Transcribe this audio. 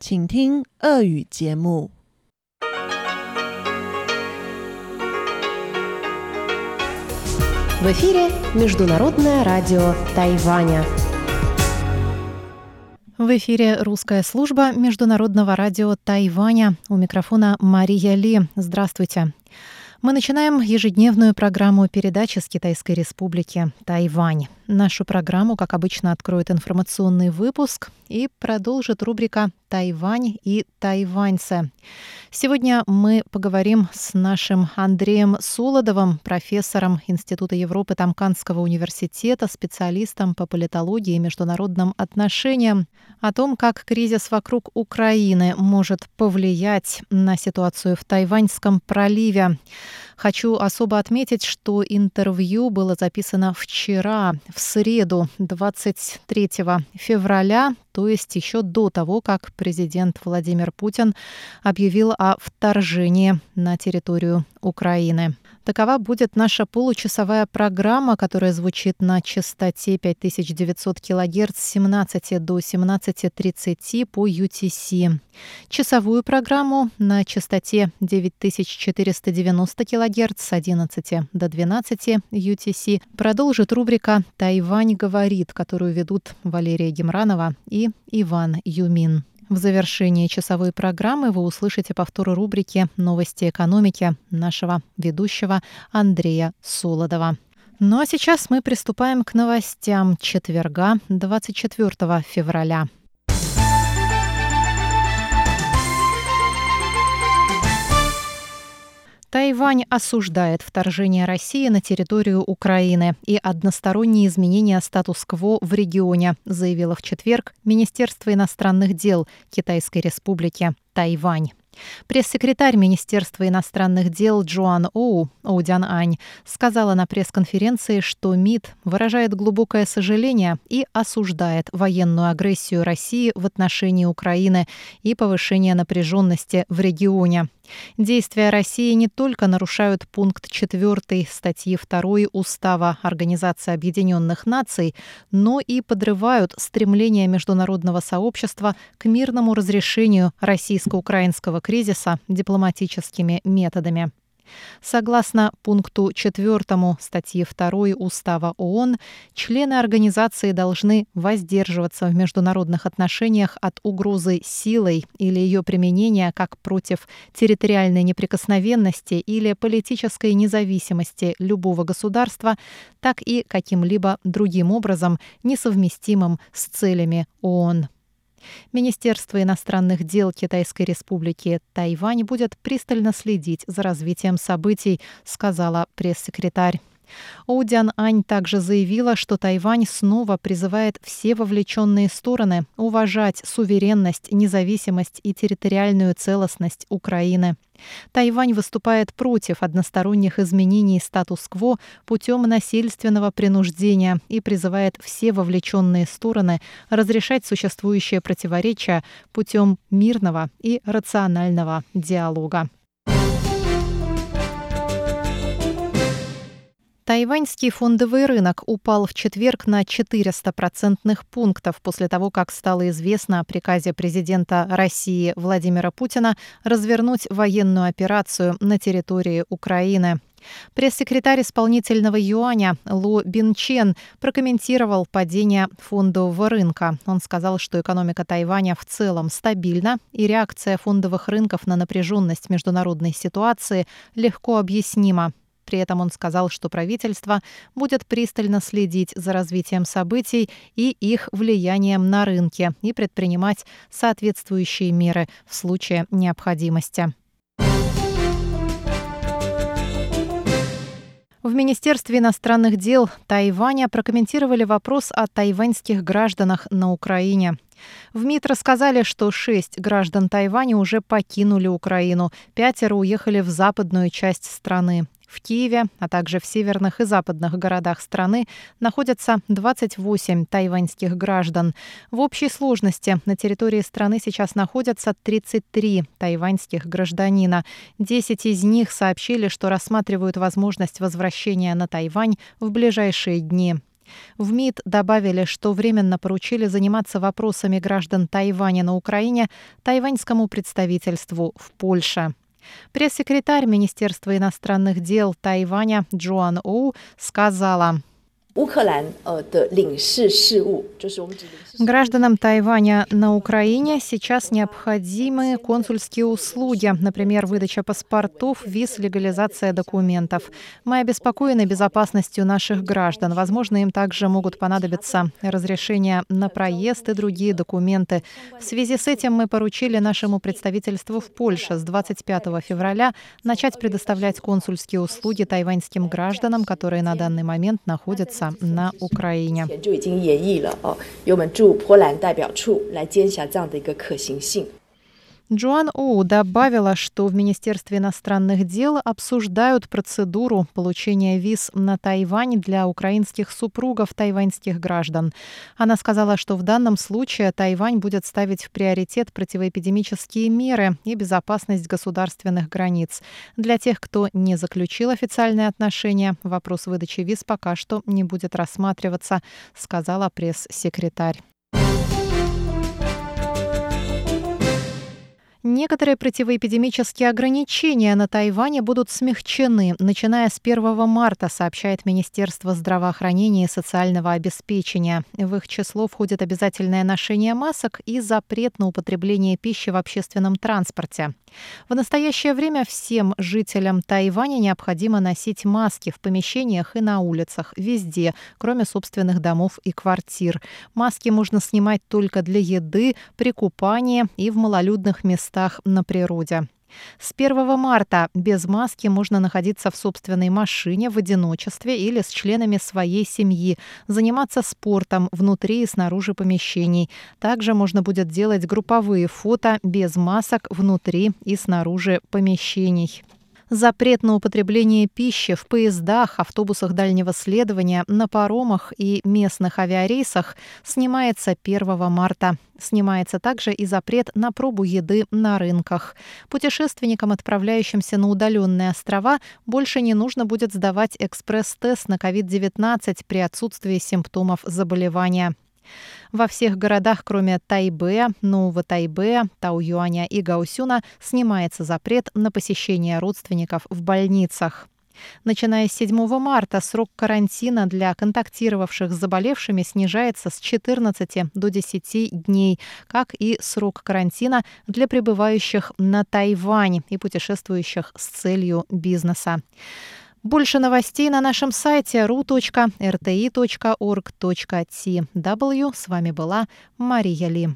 请听俄语节目。В эфире Международное радио Тайваня. В эфире русская служба Международного радио Тайваня. У микрофона Мария Ли. Здравствуйте. Мы начинаем ежедневную программу передачи с Китайской Республики Тайвань. Нашу программу, как обычно, откроет информационный выпуск и продолжит рубрика «Тайвань и тайваньцы». Сегодня мы поговорим с нашим Андреем Солодовым, профессором Института Европы Тамканского университета, специалистом по политологии и международным отношениям, о том, как кризис вокруг Украины может повлиять на ситуацию в Тайваньском проливе. Хочу особо отметить, что интервью было записано вчера, в среду, 23 февраля, то есть еще до того, как президент Владимир Путин объявил о вторжении на территорию Украины. Такова будет наша получасовая программа, которая звучит на частоте 5900 кГц с 17 до 17.30 по UTC. Часовую программу на частоте 9490 кГц с 11 до 12 UTC продолжит рубрика «Тайвань говорит», которую ведут Валерия Гемранова и Иван Юмин. В завершении часовой программы вы услышите повтор рубрики «Новости экономики» нашего ведущего Андрея Солодова. Ну а сейчас мы приступаем к новостям четверга, 24 февраля. Тайвань осуждает вторжение России на территорию Украины и односторонние изменения статус-кво в регионе, заявило в четверг Министерство иностранных дел Китайской Республики Тайвань. Пресс-секретарь Министерства иностранных дел Джоан Оу, Оудян Ань, сказала на пресс-конференции, что МИД выражает глубокое сожаление и осуждает военную агрессию России в отношении Украины и повышение напряженности в регионе. Действия России не только нарушают пункт 4 статьи 2 Устава Организации Объединенных Наций, но и подрывают стремление международного сообщества к мирному разрешению российско-украинского кризиса дипломатическими методами. Согласно пункту 4 статьи 2 Устава ООН, члены организации должны воздерживаться в международных отношениях от угрозы силой или ее применения как против территориальной неприкосновенности или политической независимости любого государства, так и каким-либо другим образом несовместимым с целями ООН. Министерство иностранных дел Китайской республики Тайвань будет пристально следить за развитием событий, сказала пресс-секретарь. Оудян Ань также заявила, что Тайвань снова призывает все вовлеченные стороны уважать суверенность, независимость и территориальную целостность Украины. Тайвань выступает против односторонних изменений статус-кво путем насильственного принуждения и призывает все вовлеченные стороны разрешать существующие противоречия путем мирного и рационального диалога. Тайваньский фондовый рынок упал в четверг на 400 процентных пунктов после того, как стало известно о приказе президента России Владимира Путина развернуть военную операцию на территории Украины. Пресс-секретарь исполнительного юаня Лу Бинчен прокомментировал падение фондового рынка. Он сказал, что экономика Тайваня в целом стабильна, и реакция фондовых рынков на напряженность международной ситуации легко объяснима. При этом он сказал, что правительство будет пристально следить за развитием событий и их влиянием на рынки и предпринимать соответствующие меры в случае необходимости. В Министерстве иностранных дел Тайваня прокомментировали вопрос о тайваньских гражданах на Украине. В МИД рассказали, что шесть граждан Тайваня уже покинули Украину, пятеро уехали в западную часть страны. В Киеве, а также в северных и западных городах страны находятся 28 тайваньских граждан. В общей сложности на территории страны сейчас находятся 33 тайваньских гражданина. 10 из них сообщили, что рассматривают возможность возвращения на Тайвань в ближайшие дни. В МИД добавили, что временно поручили заниматься вопросами граждан Тайваня на Украине тайваньскому представительству в Польше. Пресс-секретарь Министерства иностранных дел Тайваня Джоан Оу сказала, Гражданам Тайваня на Украине сейчас необходимы консульские услуги, например, выдача паспортов, виз, легализация документов. Мы обеспокоены безопасностью наших граждан. Возможно, им также могут понадобиться разрешения на проезд и другие документы. В связи с этим мы поручили нашему представительству в Польше с 25 февраля начать предоставлять консульские услуги тайваньским гражданам, которые на данный момент находятся находится на Украине. Джоан Оу добавила, что в Министерстве иностранных дел обсуждают процедуру получения виз на Тайвань для украинских супругов тайваньских граждан. Она сказала, что в данном случае Тайвань будет ставить в приоритет противоэпидемические меры и безопасность государственных границ. Для тех, кто не заключил официальные отношения, вопрос выдачи виз пока что не будет рассматриваться, сказала пресс-секретарь. Некоторые противоэпидемические ограничения на Тайване будут смягчены, начиная с 1 марта, сообщает Министерство здравоохранения и социального обеспечения. В их число входит обязательное ношение масок и запрет на употребление пищи в общественном транспорте. В настоящее время всем жителям Тайваня необходимо носить маски в помещениях и на улицах, везде, кроме собственных домов и квартир. Маски можно снимать только для еды, при купании и в малолюдных местах на природе. С 1 марта без маски можно находиться в собственной машине в одиночестве или с членами своей семьи, заниматься спортом внутри и снаружи помещений. Также можно будет делать групповые фото без масок внутри и снаружи помещений. Запрет на употребление пищи в поездах, автобусах дальнего следования, на паромах и местных авиарейсах снимается 1 марта. Снимается также и запрет на пробу еды на рынках. Путешественникам, отправляющимся на удаленные острова, больше не нужно будет сдавать экспресс-тест на COVID-19 при отсутствии симптомов заболевания. Во всех городах, кроме Тайбэя, Нового Тайбэя, Тау-Юаня и Гаусюна, снимается запрет на посещение родственников в больницах. Начиная с 7 марта срок карантина для контактировавших с заболевшими снижается с 14 до 10 дней, как и срок карантина для пребывающих на Тайвань и путешествующих с целью бизнеса. Больше новостей на нашем сайте ru.rti.org.tw. С вами была Мария Ли.